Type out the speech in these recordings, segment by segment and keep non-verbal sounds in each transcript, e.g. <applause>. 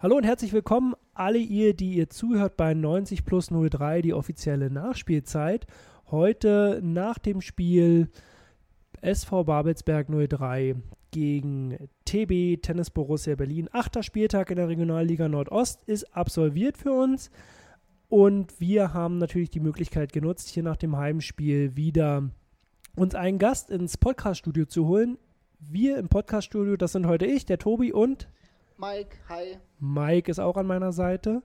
Hallo und herzlich willkommen, alle ihr, die ihr zuhört bei 90 plus 03, die offizielle Nachspielzeit. Heute nach dem Spiel SV Babelsberg 03 gegen TB Tennis Borussia Berlin. Achter Spieltag in der Regionalliga Nordost ist absolviert für uns. Und wir haben natürlich die Möglichkeit genutzt, hier nach dem Heimspiel wieder uns einen Gast ins Podcaststudio zu holen. Wir im Podcaststudio, das sind heute ich, der Tobi und Mike, hi. Mike ist auch an meiner Seite.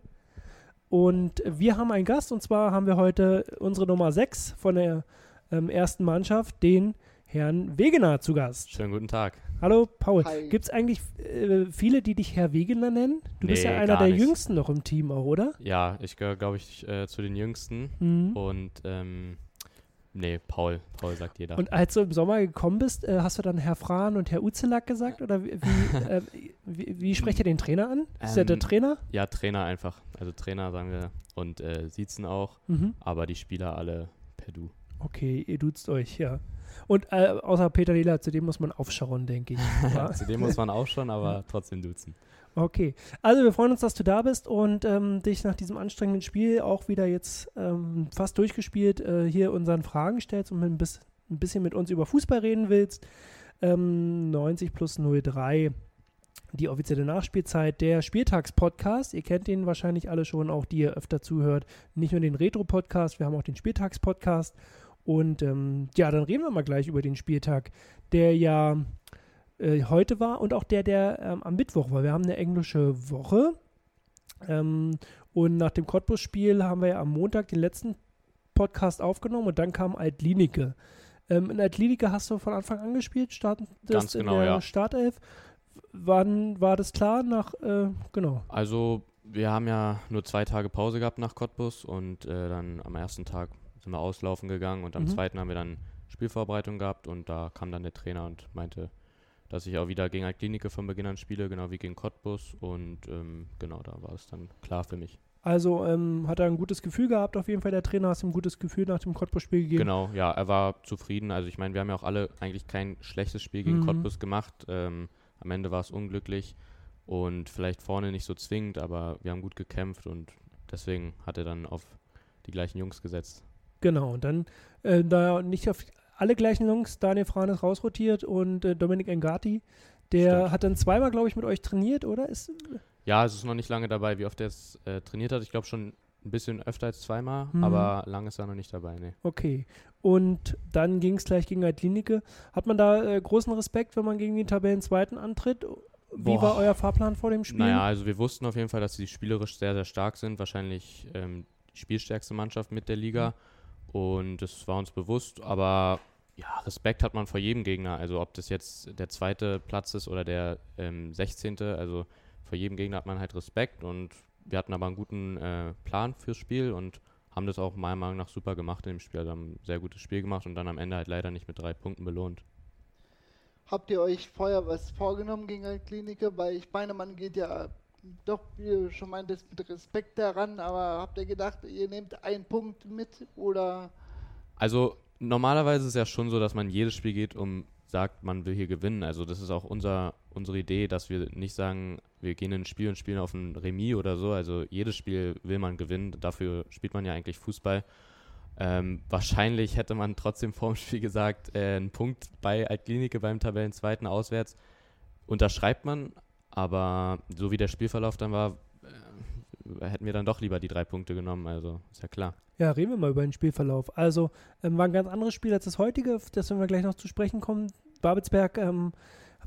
Und wir haben einen Gast und zwar haben wir heute unsere Nummer 6 von der ähm, ersten Mannschaft, den Herrn Wegener zu Gast. Schönen guten Tag. Hallo Paul. Hi. Gibt es eigentlich äh, viele, die dich Herr Wegener nennen? Du bist Nee, ja einer der nicht. jüngsten noch im Team auch, oder? Ja, ich gehöre, glaube ich, äh, zu den Jüngsten. Mhm. Und, ähm, nee, Paul. Paul sagt jeder. Und als du im Sommer gekommen bist, äh, hast du dann Herr Fran und Herr Uzelak gesagt? Oder wie, äh, wie, wie sprecht ihr den Trainer an? Ist der der Ähm, Trainer? ja, Trainer einfach. Also Trainer sagen wir. Und äh, siezen auch. Mhm. Aber die Spieler alle per Du. Okay, ihr duzt euch, ja. Und äh, außer Peter Lila, zu dem muss man aufschauen, denke ich. <laughs> Ja. Zu dem muss man auch schon, aber trotzdem duzen. Okay, also wir freuen uns, dass du da bist und ähm, dich nach diesem anstrengenden Spiel auch wieder jetzt ähm, fast durchgespielt äh, hier unseren Fragen stellst und ein, bis, ein bisschen mit uns über Fußball reden willst. Ähm, 90 plus 03, die offizielle Nachspielzeit, der Spieltagspodcast. Ihr kennt den wahrscheinlich alle schon, auch die ihr öfter zuhört. Nicht nur den Retro-Podcast, wir haben auch den Spieltagspodcast. Und ähm, ja, dann reden wir mal gleich über den Spieltag, der ja äh, heute war und auch der, der ähm, am Mittwoch war. Wir haben eine englische Woche. Ähm, und nach dem Cottbus-Spiel haben wir ja am Montag den letzten Podcast aufgenommen und dann kam Altlinike. Ähm, in Altlinike hast du von Anfang an gespielt, startest Ganz in genau, der ja. Startelf. Wann war das klar? Nach, äh, genau. Also, wir haben ja nur zwei Tage Pause gehabt nach Cottbus. Und äh, dann am ersten Tag sind wir auslaufen gegangen. Und am Mhm. zweiten haben wir dann Spielvorbereitung gehabt. Und da kam dann der Trainer und meinte, dass ich auch wieder gegen Altklinike von Beginn an spiele, genau wie gegen Cottbus. Und ähm, genau, da war es dann klar für mich. Also ähm, hat er ein gutes Gefühl gehabt, auf jeden Fall der Trainer, hast ihm ein gutes Gefühl nach dem Cottbus-Spiel gegeben. Genau, ja, er war zufrieden. Also ich meine, wir haben ja auch alle eigentlich kein schlechtes Spiel gegen Mhm. Cottbus gemacht. Ähm, am Ende war es unglücklich und vielleicht vorne nicht so zwingend, aber wir haben gut gekämpft und deswegen hat er dann auf die gleichen Jungs gesetzt. Genau, und dann, äh, da nicht auf alle gleichen Jungs, Daniel Fran ist rausrotiert und äh, Dominik Engati, der Stimmt. hat dann zweimal, glaube ich, mit euch trainiert, oder? Ist, Ja, es ist noch nicht lange dabei, wie oft er es äh, trainiert hat. Ich glaube schon ein bisschen öfter als zweimal, Mhm. aber lang ist er noch nicht dabei. Nee. okay. Und dann ging es gleich gegen Altlinike. Hat man da äh, großen Respekt, wenn man gegen den Tabellenzweiten antritt? Wie Boah. war euer Fahrplan vor dem Spiel? Naja, also wir wussten auf jeden Fall, dass sie spielerisch sehr, sehr stark sind. Wahrscheinlich ähm, die spielstärkste Mannschaft mit der Liga. Und das war uns bewusst. Aber ja, Respekt hat man vor jedem Gegner. Also ob das jetzt der zweite Platz ist oder der ähm, 16. Also vor jedem Gegner hat man halt Respekt. Und wir hatten aber einen guten äh, Plan fürs Spiel und haben das auch meiner Meinung nach super gemacht in dem Spiel. Also haben ein sehr gutes Spiel gemacht und dann am Ende halt leider nicht mit drei Punkten belohnt. Habt ihr euch vorher was vorgenommen gegen eine Klinike? Weil ich meine, man geht ja doch, schon meintest, mit Respekt daran, aber habt ihr gedacht, ihr nehmt einen Punkt mit oder Also normalerweise ist es ja schon so, dass man jedes Spiel geht, um sagt, man will hier gewinnen. Also das ist auch unser, unsere Idee, dass wir nicht sagen, wir gehen in ein Spiel und spielen auf ein Remis oder so. Also jedes Spiel will man gewinnen. Dafür spielt man ja eigentlich Fußball. Ähm, wahrscheinlich hätte man trotzdem vorm Spiel gesagt, äh, ein Punkt bei Altklinike beim Tabellenzweiten auswärts unterschreibt man. Aber so wie der Spielverlauf dann war, äh, hätten wir dann doch lieber die drei Punkte genommen. Also ist ja klar. Ja, reden wir mal über den Spielverlauf. Also, ähm, war ein ganz anderes Spiel als das heutige, das werden wir gleich noch zu sprechen kommen. Babelsberg ähm,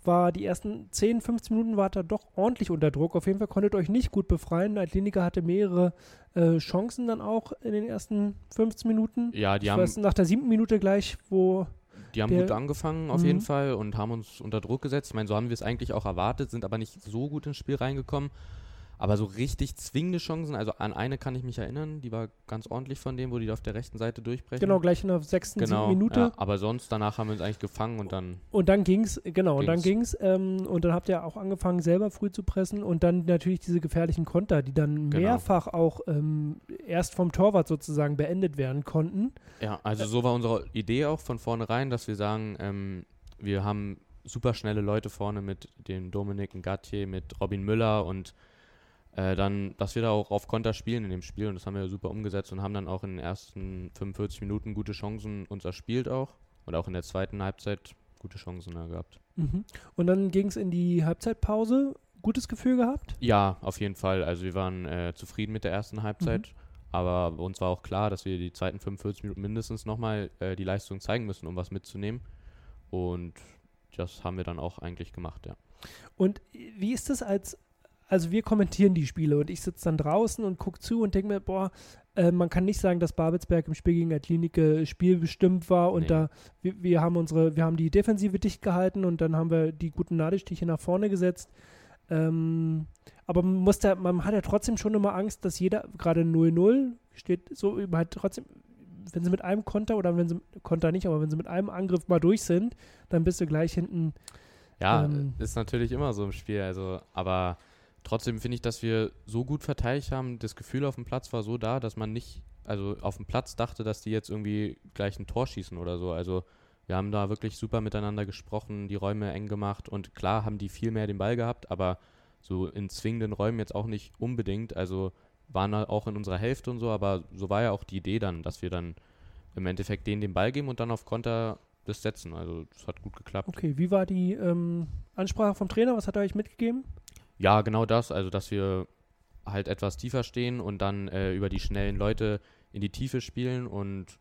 war die ersten 10, 15 Minuten war da doch ordentlich unter Druck. Auf jeden Fall konntet ihr euch nicht gut befreien. Altlinika hatte mehrere äh, Chancen dann auch in den ersten 15 Minuten. Ja, die ich haben weiß, nach der siebten Minute gleich, wo Die haben gut angefangen auf Mhm. jeden Fall und haben uns unter Druck gesetzt. Ich meine, so haben wir es eigentlich auch erwartet, sind aber nicht so gut ins Spiel reingekommen. Aber so richtig zwingende Chancen, also an eine kann ich mich erinnern, die war ganz ordentlich von dem, wo die auf der rechten Seite durchbrechen. genau gleich in der sechsten, genau Minute. Ja, aber sonst danach haben wir uns eigentlich gefangen und dann Und dann ging's, genau, und dann Ging's. ging's, ähm, und dann habt ihr auch angefangen, selber früh zu pressen und dann natürlich diese gefährlichen Konter, die dann Genau. mehrfach auch ähm, erst vom Torwart sozusagen beendet werden konnten. Ja, also so war unsere Idee auch von vornherein, dass wir sagen, ähm, wir haben super schnelle Leute vorne mit dem Dominik Gattier, mit Robin Müller und äh, dann, dass wir da auch auf Konter spielen in dem Spiel und das haben wir super umgesetzt und haben dann auch in den ersten 45 Minuten gute Chancen uns erspielt auch und auch in der zweiten Halbzeit gute Chancen da gehabt. Mhm. Und dann ging es in die Halbzeitpause. Gutes Gefühl gehabt? Ja, auf jeden Fall. Also wir waren äh, zufrieden mit der ersten Halbzeit, mhm. aber uns war auch klar, dass wir die zweiten 45 Minuten mindestens nochmal äh, die Leistung zeigen müssen, um was mitzunehmen. Und das haben wir dann auch eigentlich gemacht, ja. Und wie ist das als also wir kommentieren die Spiele und ich sitze dann draußen und gucke zu und denke mir, boah, äh, man kann nicht sagen, dass Babelsberg im Spiel gegen der Klinik äh, spielbestimmt war und nee. da, wir, wir, haben unsere, wir haben die Defensive dicht gehalten und dann haben wir die guten Nadelstiche nach vorne gesetzt. Ähm, aber man, muss da, man hat ja trotzdem schon immer Angst, dass jeder, gerade 0-0, steht so halt trotzdem, wenn sie mit einem Konter oder wenn sie, Konter nicht, aber wenn sie mit einem Angriff mal durch sind, dann bist du gleich hinten. Ja, ähm, ist natürlich immer so im Spiel, also, aber Trotzdem finde ich, dass wir so gut verteidigt haben. Das Gefühl auf dem Platz war so da, dass man nicht, also auf dem Platz dachte, dass die jetzt irgendwie gleich ein Tor schießen oder so. Also wir haben da wirklich super miteinander gesprochen, die Räume eng gemacht und klar haben die viel mehr den Ball gehabt, aber so in zwingenden Räumen jetzt auch nicht unbedingt. Also waren auch in unserer Hälfte und so, aber so war ja auch die Idee dann, dass wir dann im Endeffekt denen den Ball geben und dann auf Konter das setzen. Also es hat gut geklappt. Okay, wie war die ähm, Ansprache vom Trainer? Was hat er euch mitgegeben? Ja, genau das. Also, dass wir halt etwas tiefer stehen und dann äh, über die schnellen Leute in die Tiefe spielen und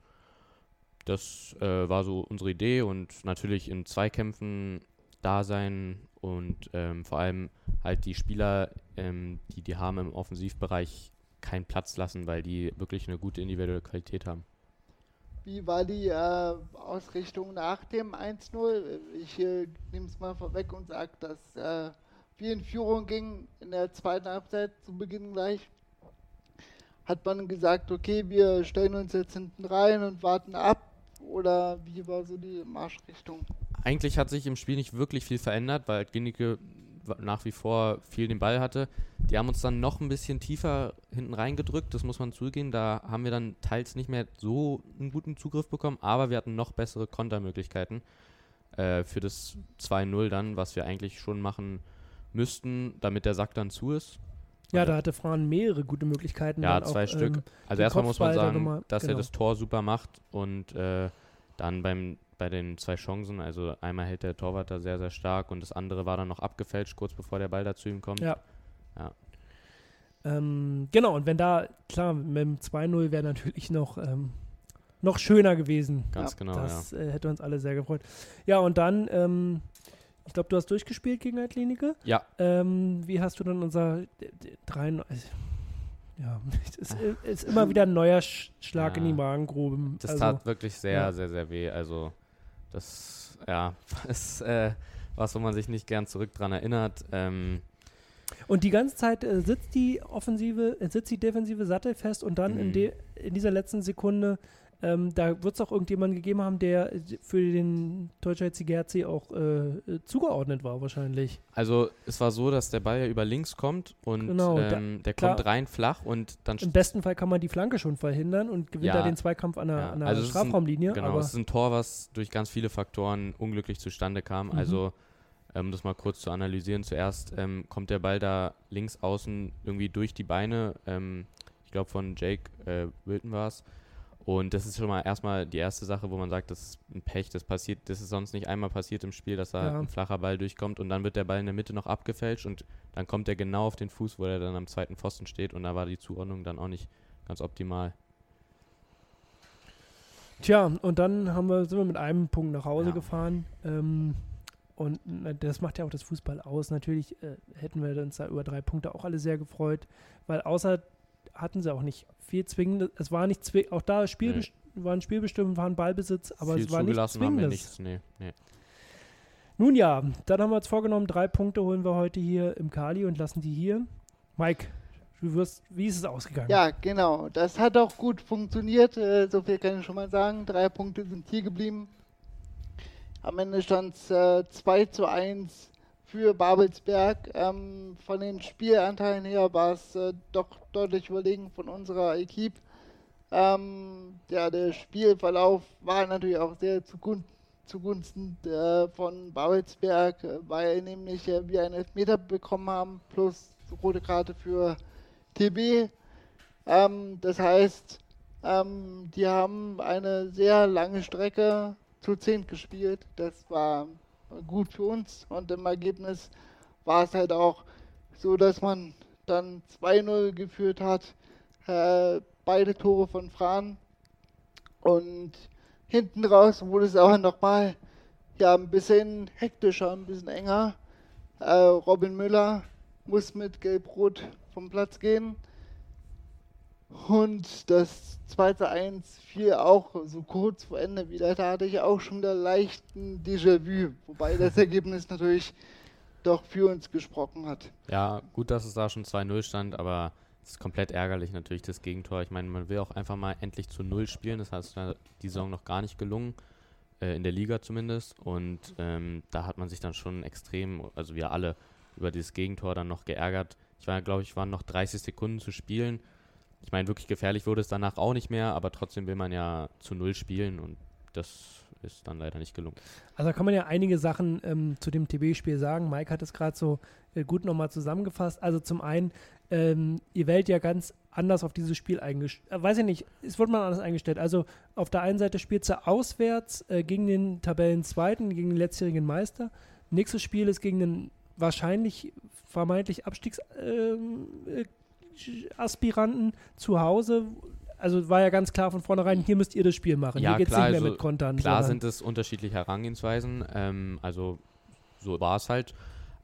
das äh, war so unsere Idee und natürlich in Zweikämpfen da sein und ähm, vor allem halt die Spieler, ähm, die die haben im Offensivbereich, keinen Platz lassen, weil die wirklich eine gute individuelle Qualität haben. Wie war die äh, Ausrichtung nach dem 1-0? Ich äh, nehme es mal vorweg und sage, dass äh, wir in Führung gingen in der zweiten Halbzeit zu Beginn gleich, hat man gesagt, okay, wir stellen uns jetzt hinten rein und warten ab? Oder wie war so die Marschrichtung? Eigentlich hat sich im Spiel nicht wirklich viel verändert, weil Ginnicke nach wie vor viel den Ball hatte. Die haben uns dann noch ein bisschen tiefer hinten reingedrückt, das muss man zugehen. Da haben wir dann teils nicht mehr so einen guten Zugriff bekommen, aber wir hatten noch bessere Kontermöglichkeiten äh, für das 2-0 dann, was wir eigentlich schon machen müssten, damit der Sack dann zu ist. Ja, da hatte Fran mehrere gute Möglichkeiten. Ja, zwei auch, Stück. Ähm, also erstmal muss man sagen, mal, dass genau. er das Tor super macht und äh, dann beim, bei den zwei Chancen, also einmal hält der Torwart da sehr, sehr stark und das andere war dann noch abgefälscht, kurz bevor der Ball da zu ihm kommt. Ja. ja. Ähm, genau, und wenn da, klar, mit dem 2-0 wäre natürlich noch, ähm, noch schöner gewesen. Ganz ja, genau, Das ja. äh, hätte uns alle sehr gefreut. Ja, und dann ähm, ich glaube, du hast durchgespielt gegen Altlinike. Ja. Ähm, wie hast du dann unser 3 also, ja, <laughs> es ist, ist, immer wieder ein neuer Schlag ja. in die Magengrube. Das also, tat wirklich sehr, ja. sehr, sehr weh. Also das, ja, <laughs> ist äh, was, wo man sich nicht gern zurück dran erinnert. Ähm, und die ganze Zeit äh, sitzt die Offensive, äh, sitzt die Defensive sattelfest und dann in, mhm. in dieser letzten Sekunde ähm, da wird es auch irgendjemanden gegeben haben, der für den Deutscher GRC auch äh, zugeordnet war, wahrscheinlich. Also, es war so, dass der Ball ja über links kommt und genau, ähm, der klar, kommt rein flach und dann. Im besten Fall kann man die Flanke schon verhindern und gewinnt ja, da den Zweikampf an der, ja, an der also Strafraumlinie. Ein, genau, es ist ein Tor, was durch ganz viele Faktoren unglücklich zustande kam. Mhm. Also, um das mal kurz zu analysieren, zuerst ähm, kommt der Ball da links außen irgendwie durch die Beine, ähm, ich glaube von Jake äh, Wilton war es, und das ist schon mal erstmal die erste Sache, wo man sagt, das ist ein Pech, das passiert, das ist sonst nicht einmal passiert im Spiel, dass da ja. ein flacher Ball durchkommt und dann wird der Ball in der Mitte noch abgefälscht und dann kommt er genau auf den Fuß, wo er dann am zweiten Pfosten steht und da war die Zuordnung dann auch nicht ganz optimal. Tja, und dann haben wir, sind wir mit einem Punkt nach Hause ja. gefahren. Ähm, und das macht ja auch das Fußball aus. Natürlich äh, hätten wir uns da über drei Punkte auch alle sehr gefreut, weil außer hatten sie auch nicht viel zwingend. Es war nicht zwingend, auch da Spiel nee. war ein Spielbestimmen, war ein Ballbesitz, aber viel es war nicht zwingend. Haben wir nichts, nee, nee. Nun ja, dann haben wir uns vorgenommen, drei Punkte holen wir heute hier im Kali und lassen die hier. Mike, du wirst, wie ist es ausgegangen? Ja, genau. Das hat auch gut funktioniert. Äh, so viel kann ich schon mal sagen. Drei Punkte sind hier geblieben. Am Ende stand es äh, 2 zu 1 für Babelsberg. Ähm, von den Spielanteilen her war es äh, doch deutlich überlegen von unserer Equipe. Ähm, ja, der Spielverlauf war natürlich auch sehr zugunsten, zugunsten äh, von Babelsberg, äh, weil nämlich äh, wir einen Elfmeter bekommen haben, plus rote Karte für TB. Ähm, das heißt, ähm, die haben eine sehr lange Strecke zu 10 gespielt. Das war gut für uns und im Ergebnis war es halt auch so, dass man dann 2-0 geführt hat. Äh, beide Tore von Fran. Und hinten raus wurde es aber nochmal ja, ein bisschen hektischer, ein bisschen enger. Äh, Robin Müller muss mit Gelb-Rot vom Platz gehen. Und das zweite Eins fiel auch so kurz vor Ende wieder. Da hatte ich auch schon wieder leichten Déjà-vu, wobei das <laughs> Ergebnis natürlich doch für uns gesprochen hat. Ja, gut, dass es da schon 2-0 stand, aber es ist komplett ärgerlich natürlich das Gegentor. Ich meine, man will auch einfach mal endlich zu Null spielen. Das heißt, die Saison noch gar nicht gelungen, äh, in der Liga zumindest. Und ähm, da hat man sich dann schon extrem, also wir alle, über dieses Gegentor dann noch geärgert. Ich war, glaube ich, waren noch 30 Sekunden zu spielen ich meine, wirklich gefährlich wurde es danach auch nicht mehr, aber trotzdem will man ja zu Null spielen und das ist dann leider nicht gelungen. Also da kann man ja einige Sachen ähm, zu dem TB-Spiel sagen. Mike hat es gerade so äh, gut nochmal zusammengefasst. Also zum einen, ähm, ihr wählt ja ganz anders auf dieses Spiel eingestellt. Äh, weiß ich nicht, es wird mal anders eingestellt. Also auf der einen Seite spielt ihr auswärts äh, gegen den Tabellenzweiten, gegen den letztjährigen Meister. Nächstes Spiel ist gegen den wahrscheinlich vermeintlich Abstiegs ähm, äh, Aspiranten zu Hause. Also war ja ganz klar von vornherein, hier müsst ihr das Spiel machen. Ja, hier geht es nicht mehr also mit Kontern. Klar sind es unterschiedliche Herangehensweisen. Ähm, also so war es halt.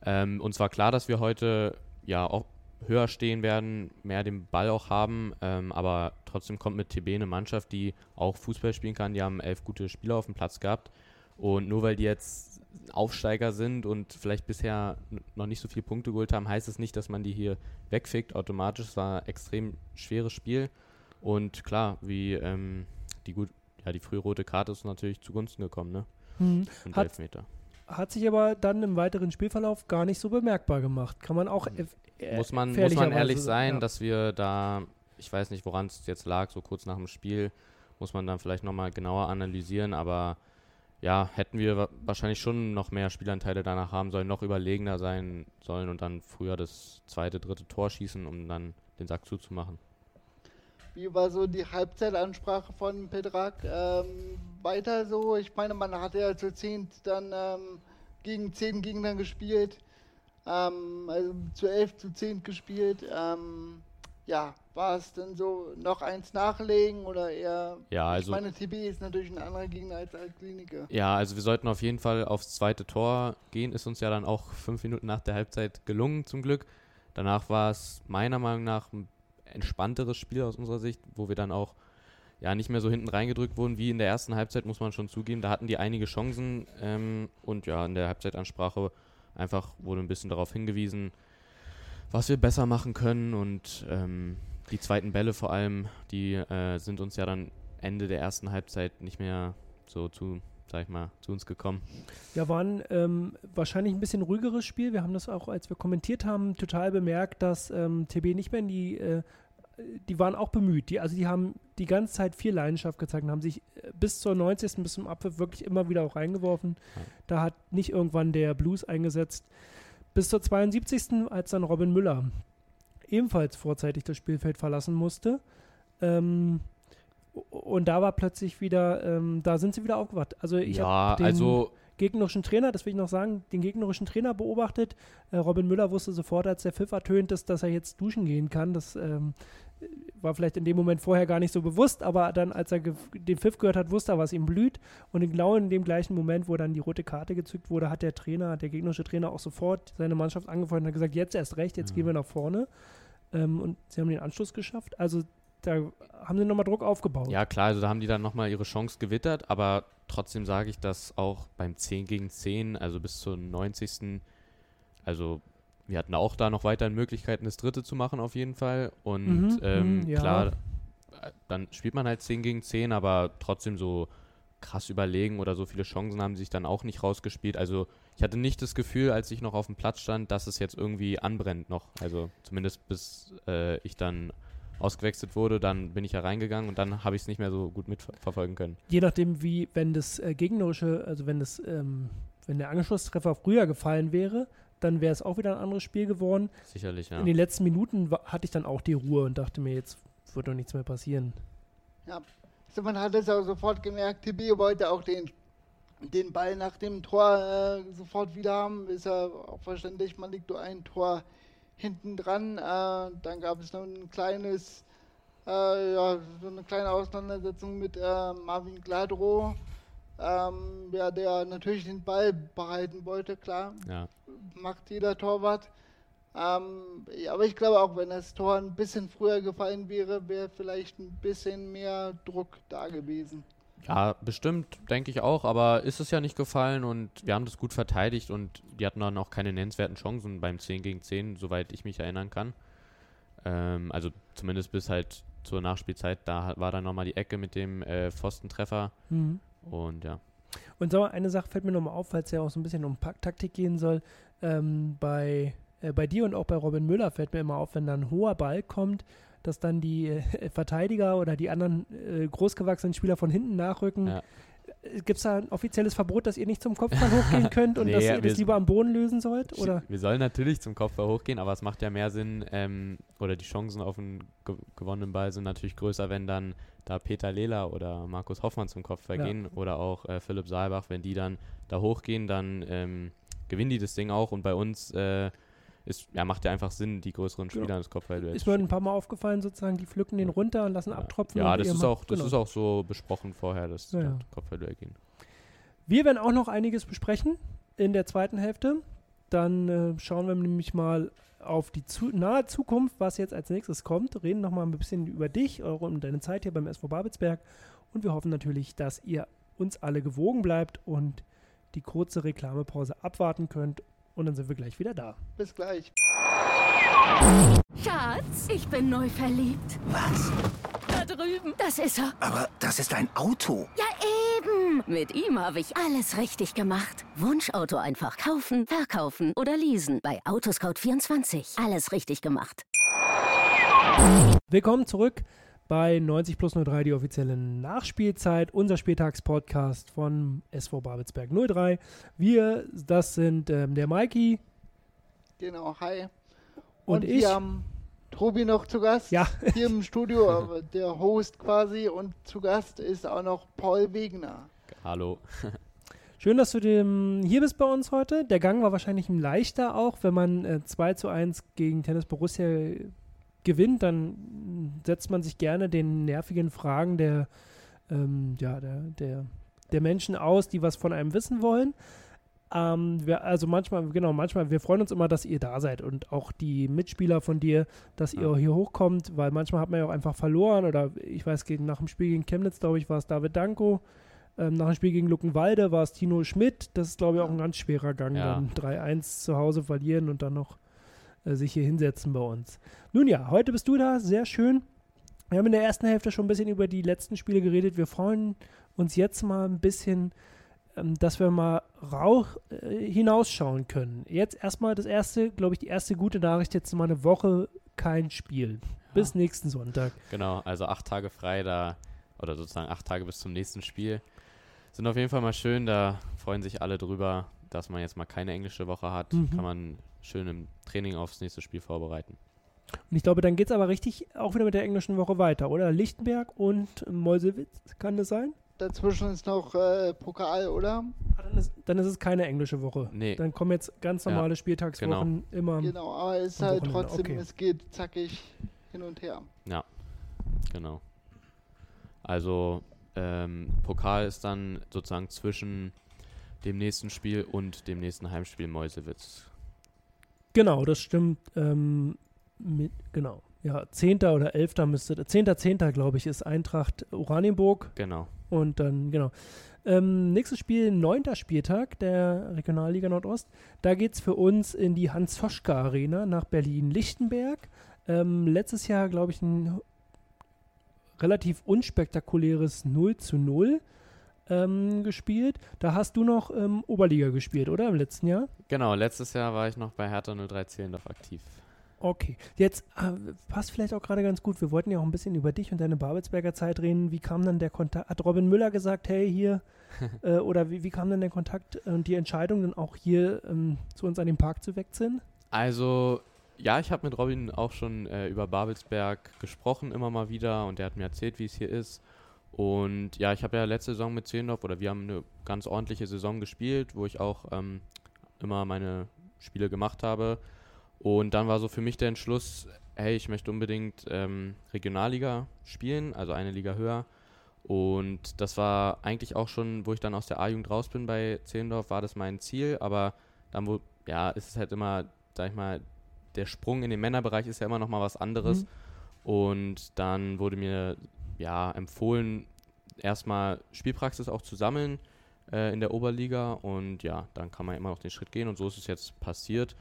Ähm, uns war klar, dass wir heute ja auch höher stehen werden, mehr den Ball auch haben, ähm, aber trotzdem kommt mit TB eine Mannschaft, die auch Fußball spielen kann. Die haben elf gute Spieler auf dem Platz gehabt. Und nur weil die jetzt Aufsteiger sind und vielleicht bisher noch nicht so viele Punkte geholt haben, heißt es nicht, dass man die hier wegfickt automatisch. Es war ein extrem schweres Spiel. Und klar, wie ähm, die gut, ja, die frühe rote Karte ist natürlich zugunsten gekommen, ne? Mhm. Und hat, Elfmeter. Hat sich aber dann im weiteren Spielverlauf gar nicht so bemerkbar gemacht. Kann man auch mhm. äh, muss man, muss man ehrlich sein, ja. dass wir da, ich weiß nicht, woran es jetzt lag, so kurz nach dem Spiel, muss man dann vielleicht nochmal genauer analysieren, aber ja, hätten wir wahrscheinlich schon noch mehr Spielanteile danach haben sollen, noch überlegener sein sollen und dann früher das zweite, dritte Tor schießen, um dann den Sack zuzumachen. Wie war so die Halbzeitansprache von Pedrak? Ähm, weiter so, ich meine, man hatte ja zu zehn dann ähm, gegen zehn Gegner gespielt, ähm, also zu elf zu zehn gespielt. Ähm, ja, war es denn so noch eins nachlegen oder eher? Ja, also. Ich meine, TB ist natürlich ein anderer Gegner als Altklinike. Ja, also wir sollten auf jeden Fall aufs zweite Tor gehen. Ist uns ja dann auch fünf Minuten nach der Halbzeit gelungen, zum Glück. Danach war es meiner Meinung nach ein entspannteres Spiel aus unserer Sicht, wo wir dann auch ja nicht mehr so hinten reingedrückt wurden wie in der ersten Halbzeit, muss man schon zugeben. Da hatten die einige Chancen ähm, und ja, in der Halbzeitansprache einfach wurde ein bisschen darauf hingewiesen, was wir besser machen können und ähm, die zweiten Bälle vor allem, die äh, sind uns ja dann Ende der ersten Halbzeit nicht mehr so zu, sag ich mal, zu uns gekommen. Ja, war ein ähm, wahrscheinlich ein bisschen ruhigeres Spiel. Wir haben das auch, als wir kommentiert haben, total bemerkt, dass ähm, TB nicht mehr in die, äh, die waren auch bemüht. Die, also die haben die ganze Zeit viel Leidenschaft gezeigt und haben sich äh, bis zur 90. bis zum Abpfiff wirklich immer wieder auch reingeworfen. Da hat nicht irgendwann der Blues eingesetzt. Bis zur 72. als dann Robin Müller ebenfalls vorzeitig das Spielfeld verlassen musste. Ähm, und da war plötzlich wieder, ähm, da sind sie wieder aufgewacht. Also ich ja, habe den also gegnerischen Trainer, das will ich noch sagen, den gegnerischen Trainer beobachtet. Äh, Robin Müller wusste sofort, als der Pfiff ertönt ist, dass er jetzt duschen gehen kann. Das ähm, war vielleicht in dem Moment vorher gar nicht so bewusst, aber dann, als er den Pfiff gehört hat, wusste er, was ihm blüht. Und genau in dem gleichen Moment, wo dann die rote Karte gezückt wurde, hat der Trainer, der gegnerische Trainer auch sofort seine Mannschaft angefeuert und hat gesagt, jetzt erst recht, jetzt mhm. gehen wir nach vorne. Ähm, und sie haben den Anschluss geschafft. Also da haben sie nochmal Druck aufgebaut. Ja, klar, also da haben die dann nochmal ihre Chance gewittert, aber trotzdem sage ich, dass auch beim 10 gegen 10, also bis zur 90. Also wir hatten auch da noch weiterhin Möglichkeiten, das dritte zu machen auf jeden Fall. Und mhm, ähm, mhm, ja. klar, dann spielt man halt 10 gegen 10, aber trotzdem so krass überlegen oder so viele Chancen haben sich dann auch nicht rausgespielt. Also ich hatte nicht das Gefühl, als ich noch auf dem Platz stand, dass es jetzt irgendwie anbrennt noch. Also zumindest bis äh, ich dann ausgewechselt wurde, dann bin ich ja reingegangen und dann habe ich es nicht mehr so gut mitverfolgen können. Je nachdem, wie, wenn das äh, gegnerische, also wenn das, ähm, wenn der Anschlusstreffer früher gefallen wäre, dann wäre es auch wieder ein anderes Spiel geworden. Sicherlich, ja. In den letzten Minuten hatte ich dann auch die Ruhe und dachte mir, jetzt wird doch nichts mehr passieren. Ja, also man hat es auch sofort gemerkt, TB wollte auch den, den Ball nach dem Tor äh, sofort wieder haben. Ist ja auch verständlich, man liegt nur ein Tor hinten dran. Äh, dann gab es noch ein kleines, äh, ja, so eine kleine Auseinandersetzung mit äh, Marvin Gladrow, ähm, ja, der natürlich den Ball behalten wollte, klar ja. macht jeder Torwart. Ähm, ja, aber ich glaube auch, wenn das Tor ein bisschen früher gefallen wäre, wäre vielleicht ein bisschen mehr Druck da gewesen. Ja, bestimmt, denke ich auch, aber ist es ja nicht gefallen und wir haben das gut verteidigt und die hatten dann auch keine nennenswerten Chancen beim 10 gegen 10, soweit ich mich erinnern kann. Ähm, also zumindest bis halt zur Nachspielzeit, da war dann nochmal die Ecke mit dem äh, Pfostentreffer Mhm. Und ja. Und sag mal, eine Sache fällt mir nochmal auf, weil es ja auch so ein bisschen um Packtaktik gehen soll. Ähm, bei, äh, bei dir und auch bei Robin Müller fällt mir immer auf, wenn da ein hoher Ball kommt, dass dann die äh, <laughs> Verteidiger oder die anderen äh, großgewachsenen Spieler von hinten nachrücken. Ja. Gibt es da ein offizielles Verbot, dass ihr nicht zum Kopfball <laughs> hochgehen könnt und Nee, dass ihr das lieber am Boden lösen sollt? Oder? Wir sollen natürlich zum Kopfball hochgehen, aber es macht ja mehr Sinn, ähm, oder die Chancen auf einen ge gewonnenen Ball sind natürlich größer, wenn dann da Peter Lela oder Markus Hoffmann zum Kopfball Ja. gehen oder auch äh, Philipp Saalbach, wenn die dann da hochgehen, dann ähm, gewinnen die das Ding auch und bei uns äh, ist, ja, macht ja einfach Sinn, die größeren Genau. Spieler ins Kopfball Ist mir ein paar Mal aufgefallen, sozusagen, die pflücken den runter und lassen abtropfen. Ja, das ist auch, das genau. ist auch so besprochen vorher, dass Ja, ja, ja. Kopfballduell gehen. Wir werden auch noch einiges besprechen in der zweiten Hälfte. Dann äh, schauen wir nämlich mal auf die zu nahe Zukunft, was jetzt als nächstes kommt. Reden noch mal ein bisschen über dich eure, und deine Zeit hier beim SV Babelsberg. Und wir hoffen natürlich, dass ihr uns alle gewogen bleibt und die kurze Reklamepause abwarten könnt. Und dann sind wir gleich wieder da. Bis gleich. Schatz, ich bin neu verliebt. Was? Da drüben. Das ist er. Aber das ist ein Auto. Ja, eben. Mit ihm habe ich alles richtig gemacht. Wunschauto einfach kaufen, verkaufen oder leasen. Bei Autoscout24. Alles richtig gemacht. Willkommen zurück bei 90 plus 03, die offizielle Nachspielzeit, unser Spieltagspodcast von SV Babelsberg 03. Wir, das sind ähm, der Mikey Genau, hi. und, ich. wir haben Tobi noch zu Gast Ja. hier im Studio, <laughs> aber der Host quasi. Und zu Gast ist auch noch Paul Wegner. Hallo. <laughs> Schön, dass du dem, hier bist bei uns heute. Der Gang war wahrscheinlich ein leichter auch, wenn man äh, 2 zu 1 gegen Tennis Borussia gewinnt, dann setzt man sich gerne den nervigen Fragen der, ähm, ja, der, der, der Menschen aus, die was von einem wissen wollen. Ähm, wir, also manchmal, genau, manchmal, wir freuen uns immer, dass ihr da seid und auch die Mitspieler von dir, dass ihr Ja. hier hochkommt, weil manchmal hat man ja auch einfach verloren oder ich weiß, gegen, nach dem Spiel gegen Chemnitz, glaube ich, war es David Danko. Ähm, nach dem Spiel gegen Luckenwalde war es Tino Schmidt. Das ist, glaube ich, auch ein ganz schwerer Gang. Ja. Dann 3-1 zu Hause verlieren und dann noch äh, sich hier hinsetzen bei uns. Nun ja, heute bist du da. Sehr schön. Wir haben in der ersten Hälfte schon ein bisschen über die letzten Spiele geredet. Wir freuen uns jetzt mal ein bisschen, ähm, dass wir mal rauch äh, hinausschauen können. Jetzt erstmal das erste, glaube ich, die erste gute Nachricht. Jetzt mal eine Woche kein Spiel. Bis nächsten Sonntag. Genau, also acht Tage frei da, oder sozusagen acht Tage bis zum nächsten Spiel. Sind auf jeden Fall mal schön, da freuen sich alle drüber, dass man jetzt mal keine englische Woche hat. Mhm. Kann man schön im Training aufs nächste Spiel vorbereiten. Und ich glaube, dann geht es aber richtig auch wieder mit der englischen Woche weiter, oder? Lichtenberg und Meuselwitz, kann das sein? Dazwischen ist noch äh, Pokal, oder? Ah, dann, ist, dann ist es keine englische Woche. Nee, Dann kommen jetzt ganz Ja, normale Spieltagswochen immer. Genau, aber es ist halt Wochenende, trotzdem, okay. es geht zackig hin und her. genau. Also ähm, Pokal ist dann sozusagen zwischen dem nächsten Spiel und dem nächsten Heimspiel Mäusewitz. Genau, das stimmt. Ähm, mit, genau. Ja, 10. oder 11. müsste, 10. 10. glaube ich, ist Eintracht Oranienburg. Genau. Und dann, genau. Ähm, nächstes Spiel, 9. Spieltag der Regionalliga Nordost. Da geht es für uns in die Hans-Zoschka-Arena nach Berlin-Lichtenberg. Ähm, letztes Jahr, glaube ich, ein relativ unspektakuläres 0 zu 0 ähm, gespielt. Da hast du noch ähm, Oberliga gespielt, oder? Im letzten Jahr? Genau, letztes Jahr war ich noch bei Hertha 03 Zehlendorf aktiv. Okay, jetzt äh, passt vielleicht auch gerade ganz gut. Wir wollten ja auch ein bisschen über dich und deine Babelsberger Zeit reden. Wie kam dann der Kontakt? Hat Robin Müller gesagt, hey, hier, <laughs> äh, oder wie, wie kam denn der Kontakt und die Entscheidung, dann auch hier ähm, zu uns an den Park zu wechseln? Also, ja, ich habe mit Robin auch schon äh, über Babelsberg gesprochen, immer mal wieder, und er hat mir erzählt, wie es hier ist. Und ja, ich habe ja letzte Saison mit Zehlendorf, oder wir haben eine ganz ordentliche Saison gespielt, wo ich auch ähm, immer meine Spiele gemacht habe. Und dann war so für mich der Entschluss, hey, ich möchte unbedingt ähm, Regionalliga spielen, also eine Liga höher. Und das war eigentlich auch schon, wo ich dann aus der A-Jugend raus bin bei Zehlendorf, war das mein Ziel. Aber dann, wo, ja, ist es halt immer, sag ich mal, der Sprung in den Männerbereich ist ja immer noch mal was anderes. Mhm. Und dann wurde mir ja empfohlen, erstmal Spielpraxis auch zu sammeln äh, in der Oberliga. Und ja, dann kann man immer noch den Schritt gehen. Und so ist es jetzt passiert.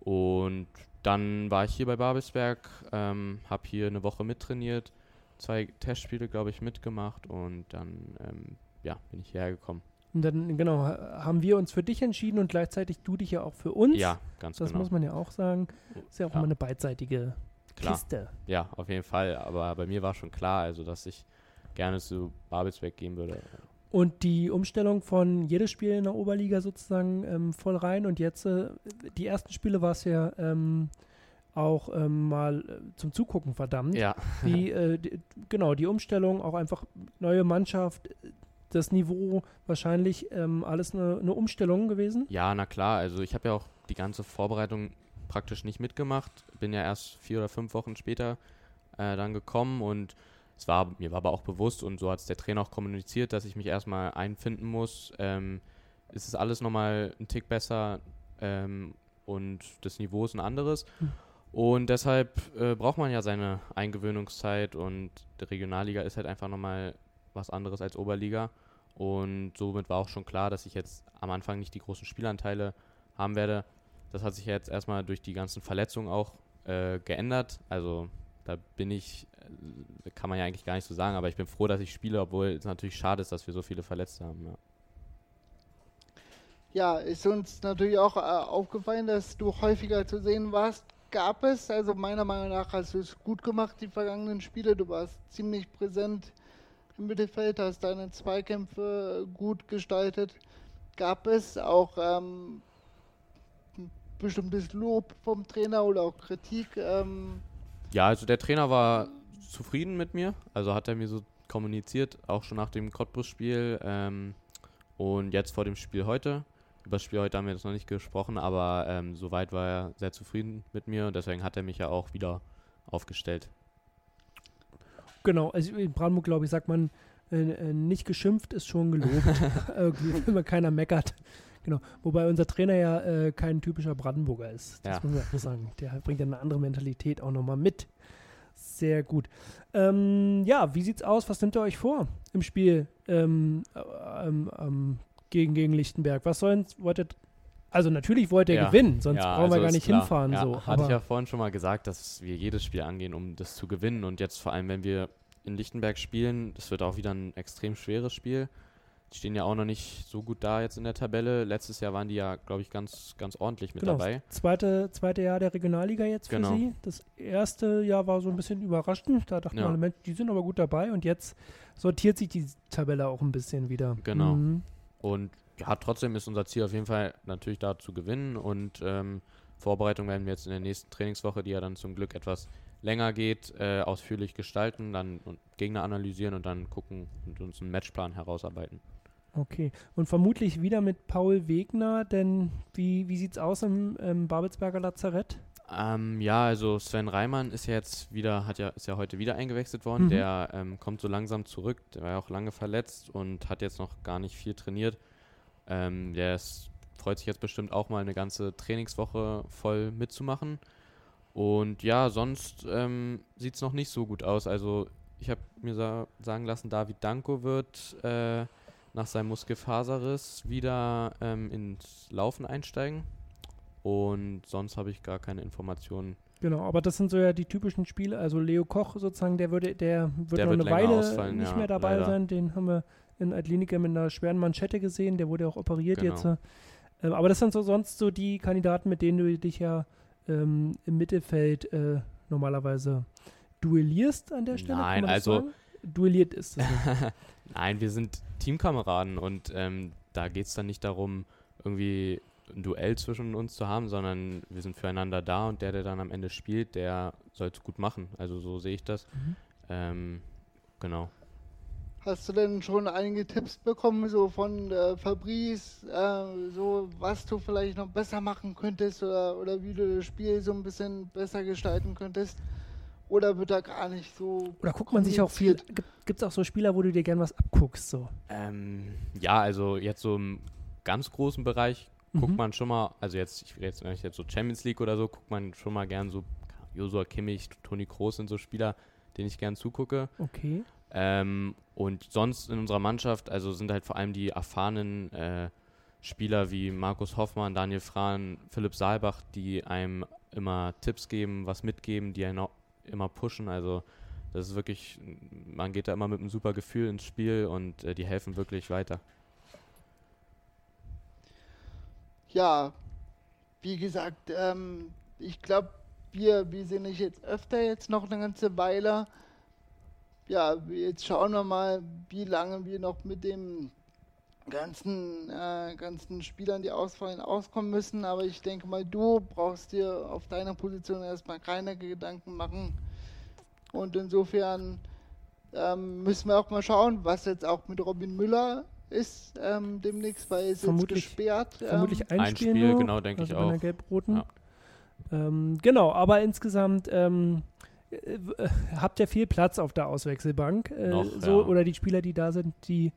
Und dann war ich hier bei Babelsberg, ähm, habe hier eine Woche mittrainiert, zwei Testspiele, glaube ich, mitgemacht und dann ähm, ja, bin ich hierher gekommen. Und dann, genau, haben wir uns für dich entschieden und gleichzeitig du dich ja auch für uns. Ja, ganz das genau. Das muss man ja auch sagen. Ist ja auch ja. immer eine beidseitige klar. Kiste. Ja, auf jeden Fall. Aber bei mir war schon klar, also dass ich gerne zu Babelsberg gehen würde. Und die Umstellung von jedes Spiel in der Oberliga sozusagen ähm, voll rein und jetzt, äh, die ersten Spiele war es ja ähm, auch ähm, mal äh, zum Zugucken verdammt. Ja. Wie, <laughs> äh, die, genau, die Umstellung, auch einfach neue Mannschaft, das Niveau, wahrscheinlich ähm, alles eine, eine Umstellung gewesen? Ja, na klar. Also ich habe ja auch die ganze Vorbereitung praktisch nicht mitgemacht. Bin ja erst vier oder fünf Wochen später äh, dann gekommen und es war, mir war aber auch bewusst und so hat es der Trainer auch kommuniziert, dass ich mich erstmal einfinden muss. Ähm, es ist alles nochmal ein Tick besser ähm, und das Niveau ist ein anderes. Hm. Und deshalb äh, braucht man ja seine Eingewöhnungszeit und die Regionalliga ist halt einfach nochmal was anderes als Oberliga. Und somit war auch schon klar, dass ich jetzt am Anfang nicht die großen Spielanteile haben werde. Das hat sich jetzt erstmal durch die ganzen Verletzungen auch äh, geändert. Also da bin ich, äh, kann man ja eigentlich gar nicht so sagen, aber ich bin froh, dass ich spiele, obwohl es natürlich schade ist, dass wir so viele Verletzte haben. Ja. Ja, ist uns natürlich auch äh, aufgefallen, dass du häufiger zu sehen warst. Gab es, also meiner Meinung nach hast du es gut gemacht, die vergangenen Spiele. Du warst ziemlich präsent im Mittelfeld, hast deine Zweikämpfe gut gestaltet. Gab es auch ähm, bestimmtes Lob vom Trainer oder auch Kritik? Ähm, ja, also der Trainer war zufrieden mit mir. Also hat er mir so kommuniziert, auch schon nach dem Cottbus-Spiel ähm, und jetzt vor dem Spiel heute. Über das Spiel heute haben wir jetzt noch nicht gesprochen, aber ähm, soweit war er sehr zufrieden mit mir und deswegen hat er mich ja auch wieder aufgestellt. Genau, also in Brandenburg, glaube ich, sagt man, äh, äh nicht geschimpft ist schon gelobt. <laughs> Irgendwie, wenn man keiner meckert. Genau. Wobei unser Trainer ja äh, kein typischer Brandenburger ist. Das ja. muss man auch sagen. Der bringt ja eine andere Mentalität auch nochmal mit. Sehr gut. Ähm, ja, wie sieht's aus? Was nimmt ihr euch vor im Spiel ähm, ähm, ähm gegen, gegen Lichtenberg? Was sollen wollt ihr also natürlich wollt ihr ja. gewinnen, sonst ja, brauchen wir also gar nicht klar. hinfahren. Ja, so. Hatte ich ja vorhin schon mal gesagt, dass wir jedes Spiel angehen, um das zu gewinnen. Und jetzt vor allem, wenn wir in Lichtenberg spielen, das wird auch wieder ein extrem schweres Spiel. Die stehen ja auch noch nicht so gut da jetzt in der Tabelle. Letztes Jahr waren die ja, glaube ich, ganz, ganz ordentlich mit genau, dabei. Das zweite, zweite Jahr der Regionalliga jetzt für genau. sie. Das erste Jahr war so ein bisschen überraschend. Da dachten ja. alle Menschen, die sind aber gut dabei. Und jetzt sortiert sich die Tabelle auch ein bisschen wieder. Genau. Mhm. Und ja, trotzdem ist unser Ziel auf jeden Fall natürlich da zu gewinnen. Und ähm, Vorbereitung werden wir jetzt in der nächsten Trainingswoche, die ja dann zum Glück etwas länger geht, äh, ausführlich gestalten, dann Gegner analysieren und dann gucken und uns einen Matchplan herausarbeiten. Okay. Und vermutlich wieder mit Paul Wegner, denn wie, wie sieht es aus im, im Babelsberger Lazarett? Ähm, ja, also Sven Reimann ist ja jetzt wieder, hat ja, ist ja heute wieder eingewechselt worden. Mhm. Der ähm, kommt so langsam zurück. Der war ja auch lange verletzt und hat jetzt noch gar nicht viel trainiert. Ähm, der ist, freut sich jetzt bestimmt auch mal eine ganze Trainingswoche voll mitzumachen. Und ja, sonst ähm, sieht es noch nicht so gut aus. Also ich habe mir sa sagen lassen, David Danko wird äh, nach seinem Muskelfaserriss wieder ähm, ins Laufen einsteigen. Und sonst habe ich gar keine Informationen. Genau, aber das sind so ja die typischen Spiele. Also Leo Koch sozusagen, der würde, der wird der noch wird eine Weile nicht ja, mehr dabei leider. sein. Den haben wir in Adlinika mit einer schweren Manschette gesehen. Der wurde auch operiert genau. jetzt. Äh, aber das sind so sonst so die Kandidaten, mit denen du dich ja ähm, im Mittelfeld äh, normalerweise duellierst an der Stelle. Nein, also duelliert ist. <laughs> Nein, wir sind Teamkameraden und ähm, da geht es dann nicht darum, irgendwie ein Duell zwischen uns zu haben, sondern wir sind füreinander da und der, der dann am Ende spielt, der soll es gut machen. Also so sehe ich das. Mhm. Ähm, genau. Hast du denn schon einige Tipps bekommen, so von äh, Fabrice, äh, so was du vielleicht noch besser machen könntest oder, oder wie du das Spiel so ein bisschen besser gestalten könntest? Oder wird da gar nicht so. Oder guckt man sich auch viel? Gibt es auch so Spieler, wo du dir gern was abguckst, so? Ähm, ja, also jetzt so im ganz großen Bereich guckt Mhm. man schon mal, also jetzt, ich jetzt, wenn ich jetzt so Champions League oder so, guckt man schon mal gern so, Josua Kimmich, Toni Kroos sind so Spieler, denen ich gern zugucke. Okay. Ähm, und sonst in unserer Mannschaft, also sind halt vor allem die erfahrenen äh, Spieler wie Markus Hoffmann, Daniel Frahn, Philipp Saalbach, die einem immer Tipps geben, was mitgeben, die einen auch immer pushen. Also das ist wirklich, man geht da immer mit einem super Gefühl ins Spiel und äh, die helfen wirklich weiter. Ja, wie gesagt, ähm, ich glaube, wir, wir sehen dich jetzt öfter jetzt noch eine ganze Weile. Ja, jetzt schauen wir mal, wie lange wir noch mit dem ganzen, äh, ganzen Spielern, die ausfallen, auskommen müssen. Aber ich denke mal, du brauchst dir auf deiner Position erstmal keine Gedanken machen. Und insofern ähm, müssen wir auch mal schauen, was jetzt auch mit Robin Müller ist ähm, demnächst, weil er ist Vermutlich- jetzt gesperrt. Vermutlich ein, ein Spiel, Spiel, nur, genau, denke ich also der auch. Gelb-Roten. Ja. Ähm, genau, aber insgesamt ähm, äh, äh, habt ihr viel Platz auf der Auswechselbank. Äh, Noch, so, ja. Oder die Spieler, die da sind, die,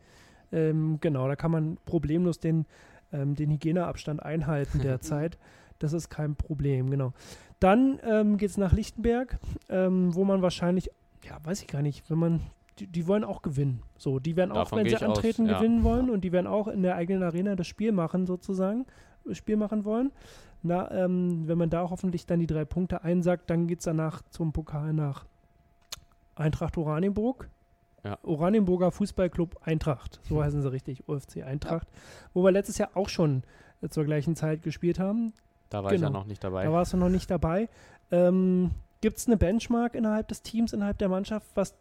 ähm, genau, da kann man problemlos den, ähm, den Hygieneabstand einhalten <laughs> derzeit. Das ist kein Problem, genau. Dann ähm, geht es nach Lichtenberg, ähm, wo man wahrscheinlich, ja, weiß ich gar nicht, wenn man, die, die wollen auch gewinnen. So, die werden auch, Davon wenn gehe sie ich aus, antreten, ja. gewinnen wollen und die werden auch in der eigenen Arena das Spiel machen, sozusagen, das Spiel machen wollen. Na, ähm, wenn man da hoffentlich dann die drei Punkte einsackt, dann geht es danach zum Pokal nach Eintracht Oranienburg. Ja. Oranienburger Fußballclub Eintracht, so heißen sie richtig, OFC Eintracht, wo wir letztes Jahr auch schon äh, zur gleichen Zeit gespielt haben. Da war ich ja Genau. noch nicht dabei. Da warst du noch nicht dabei. Ähm, Gibt es eine Benchmark innerhalb des Teams, innerhalb der Mannschaft, was,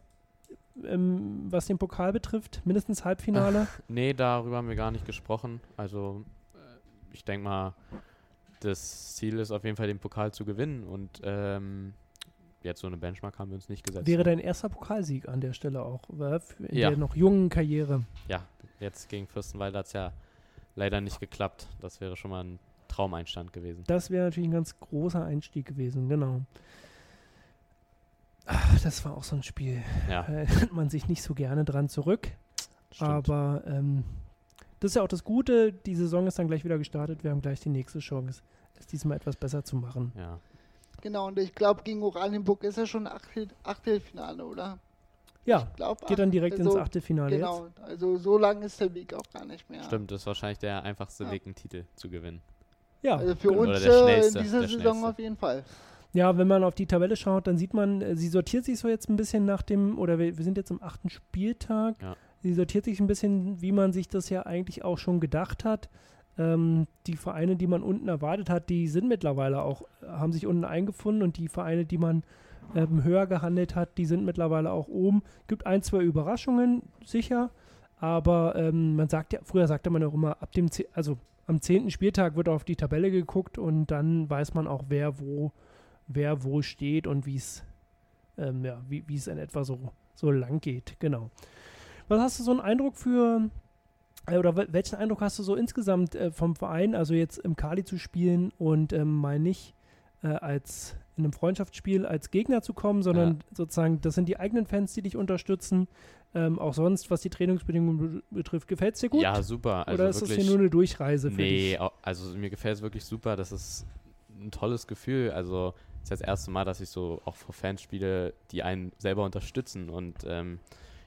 ähm, was den Pokal betrifft? Mindestens Halbfinale? <laughs> Nee, darüber haben wir gar nicht gesprochen. Also äh, ich denke mal, das Ziel ist auf jeden Fall, den Pokal zu gewinnen. Und ähm, jetzt so eine Benchmark haben wir uns nicht gesetzt. Wäre dein erster Pokalsieg an der Stelle auch, in Ja. der noch jungen Karriere. ja, jetzt gegen Fürstenwalde hat es ja leider nicht geklappt. Das wäre schon mal ein Traumeinstand gewesen. Das wäre natürlich ein ganz großer Einstieg gewesen, genau. Ach, das war auch so ein Spiel. Ja, Da erinnert man sich nicht so gerne dran zurück. stimmt. Aber ähm, das ist ja auch das Gute. Die Saison ist dann gleich wieder gestartet. Wir haben gleich die nächste Chance, es diesmal etwas besser zu machen. ja. Genau, und ich glaube, gegen Oranienburg ist er schon Achtel, Achtelfinale, oder? Ja, Ich glaub, geht dann direkt also, ins Achtelfinale Genau, also so lang ist der Weg auch gar nicht mehr. Stimmt, das ist wahrscheinlich der einfachste Ja. Weg, einen Titel zu gewinnen. Ja, Also für genau. Uns äh, in dieser Saison auf jeden Fall. ja, wenn man auf die Tabelle schaut, dann sieht man, äh, sie sortiert sich so jetzt ein bisschen nach dem, oder wir, wir sind jetzt am achten Spieltag. Ja. Sie sortiert sich ein bisschen, wie man sich das ja eigentlich auch schon gedacht hat. Ähm, die Vereine, die man unten erwartet hat, die sind mittlerweile auch, haben sich unten eingefunden und die Vereine, die man ähm, höher gehandelt hat, die sind mittlerweile auch oben. Gibt ein, zwei Überraschungen, sicher, aber ähm, man sagt ja, früher sagte man auch immer, ab dem, Ze- also am zehnten Spieltag wird auf die Tabelle geguckt und dann weiß man auch, wer wo, wer wo steht und wie es, ähm, ja, wie es in etwa so, so lang geht, genau. Was hast du so einen Eindruck für, äh, oder wel- welchen Eindruck hast du so insgesamt äh, vom Verein, also jetzt im Kali zu spielen und ähm, mal nicht äh, als in einem Freundschaftsspiel als Gegner zu kommen, sondern sozusagen, das sind die eigenen Fans, die dich unterstützen. Ähm, auch sonst, was die Trainingsbedingungen be betrifft, gefällt es dir gut? Ja, super. Also oder ist das wirklich, hier nur eine Durchreise für Nee, dich? au- also mir gefällt es wirklich super. Das ist ein tolles Gefühl. Also es ist das erste Mal, dass ich so auch vor Fans spiele, die einen selber unterstützen. Und ähm,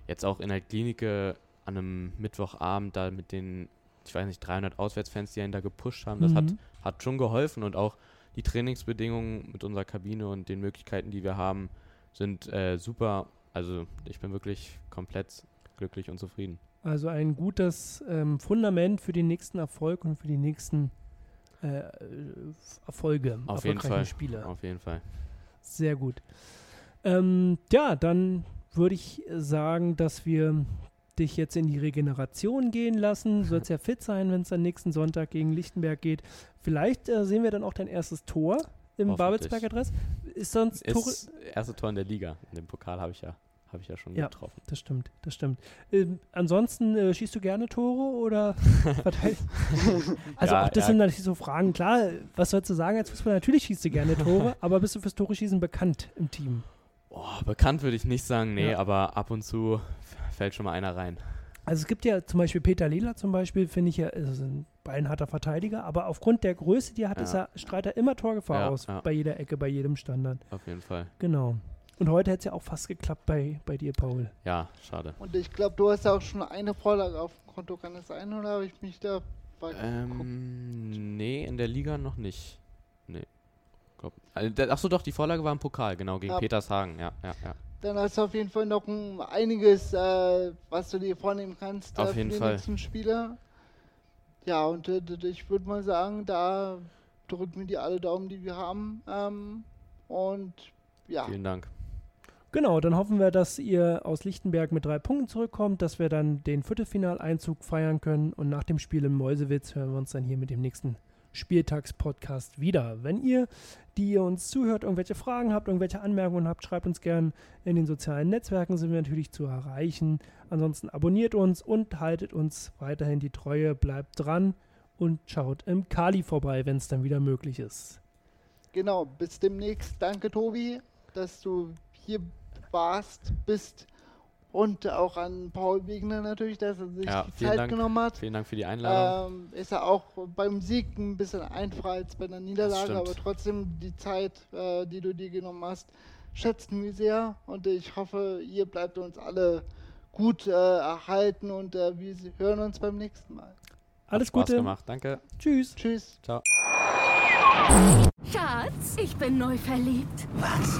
jetzt auch in der Klinik an einem Mittwochabend da mit den, ich weiß nicht, 300 Auswärtsfans, die einen da gepusht haben, das hat, Mhm. hat schon geholfen. Und auch die Trainingsbedingungen mit unserer Kabine und den Möglichkeiten, die wir haben, sind äh, super. Also ich bin wirklich komplett glücklich und zufrieden. Also ein gutes ähm, Fundament für den nächsten Erfolg und für die nächsten äh, äh, Erfolge, Auf jeden erfolgreiche Fall. Spiele. Auf jeden Fall. Sehr gut. Ähm, ja, dann würde ich sagen, dass wir dich jetzt in die Regeneration gehen lassen. <laughs> Du sollst ja fit sein, wenn es dann nächsten Sonntag gegen Lichtenberg geht. Vielleicht äh, sehen wir dann auch dein erstes Tor im Hoffentlich. Babelsberger Dress. Ist sonst. Ist erste Tor in der Liga. In dem Pokal habe ich ja, habe ich ja schon Ja. getroffen. Das stimmt, das stimmt. Ähm, ansonsten äh, schießt du gerne Tore oder <laughs> verteidigst <laughs> Also Ja, auch das ja. sind natürlich so Fragen. Klar, was sollst du sagen als Fußballer? Natürlich schießt du gerne Tore, <laughs> aber bist du fürs Tore schießen bekannt im Team? Oh, bekannt würde ich nicht sagen, nee, Ja. aber ab und zu fällt schon mal einer rein. Also es gibt ja zum Beispiel Peter Lehler zum Beispiel, finde ich ja, ist ein beinharter Verteidiger, aber aufgrund der Größe, die er hat, Ja. ist er, strahlt er immer Torgefahr Ja, aus, bei jeder Ecke, bei jedem Standard. Auf jeden Fall. Genau. Und heute hätte es ja auch fast geklappt bei, bei dir, Paul. Ja, schade. Und ich glaube, du hast ja auch schon eine Vorlage auf dem Konto, kann das sein? Oder habe ich mich da? Ähm, nee, in der Liga noch nicht. Nee. Glaub, also, der- ach so, doch, die Vorlage war im Pokal, genau, gegen Ja. Petershagen, ja, ja, ja. Dann hast du auf jeden Fall noch ein, einiges, äh, was du dir vornehmen kannst äh, Auf für jeden die Fall. nächsten Spiele. Ja, und äh, ich würde mal sagen, da drücken wir die alle Daumen, die wir haben. Ähm, und ja, Vielen Dank. Genau, dann hoffen wir, dass ihr aus Lichtenberg mit drei Punkten zurückkommt, dass wir dann den Viertelfinaleinzug feiern können und nach dem Spiel in Mäusewitz hören wir uns dann hier mit dem nächsten Spieltagspodcast wieder. Wenn ihr, die ihr uns zuhört, irgendwelche Fragen habt, irgendwelche Anmerkungen habt, schreibt uns gern in den sozialen Netzwerken, sind wir natürlich zu erreichen. Ansonsten abonniert uns und haltet uns weiterhin die Treue, bleibt dran und schaut im Kali vorbei, wenn es dann wieder möglich ist. genau. Bis demnächst. Danke, Tobi, dass du hier warst, bist. Und auch an Paul Wegner natürlich, dass er sich Ja, die Zeit Dank. genommen hat. Vielen Dank für die Einladung. Ähm, ist er auch beim Sieg ein bisschen einfacher als bei der Niederlage, aber trotzdem die Zeit, äh, die du dir genommen hast, schätzen wir sehr und ich hoffe, ihr bleibt uns alle gut äh, erhalten und äh, wir hören uns beim nächsten Mal. Alles Spaß Gute. gemacht, danke. Tschüss. Tschüss. Ciao. Schatz, ich bin neu verliebt. Was?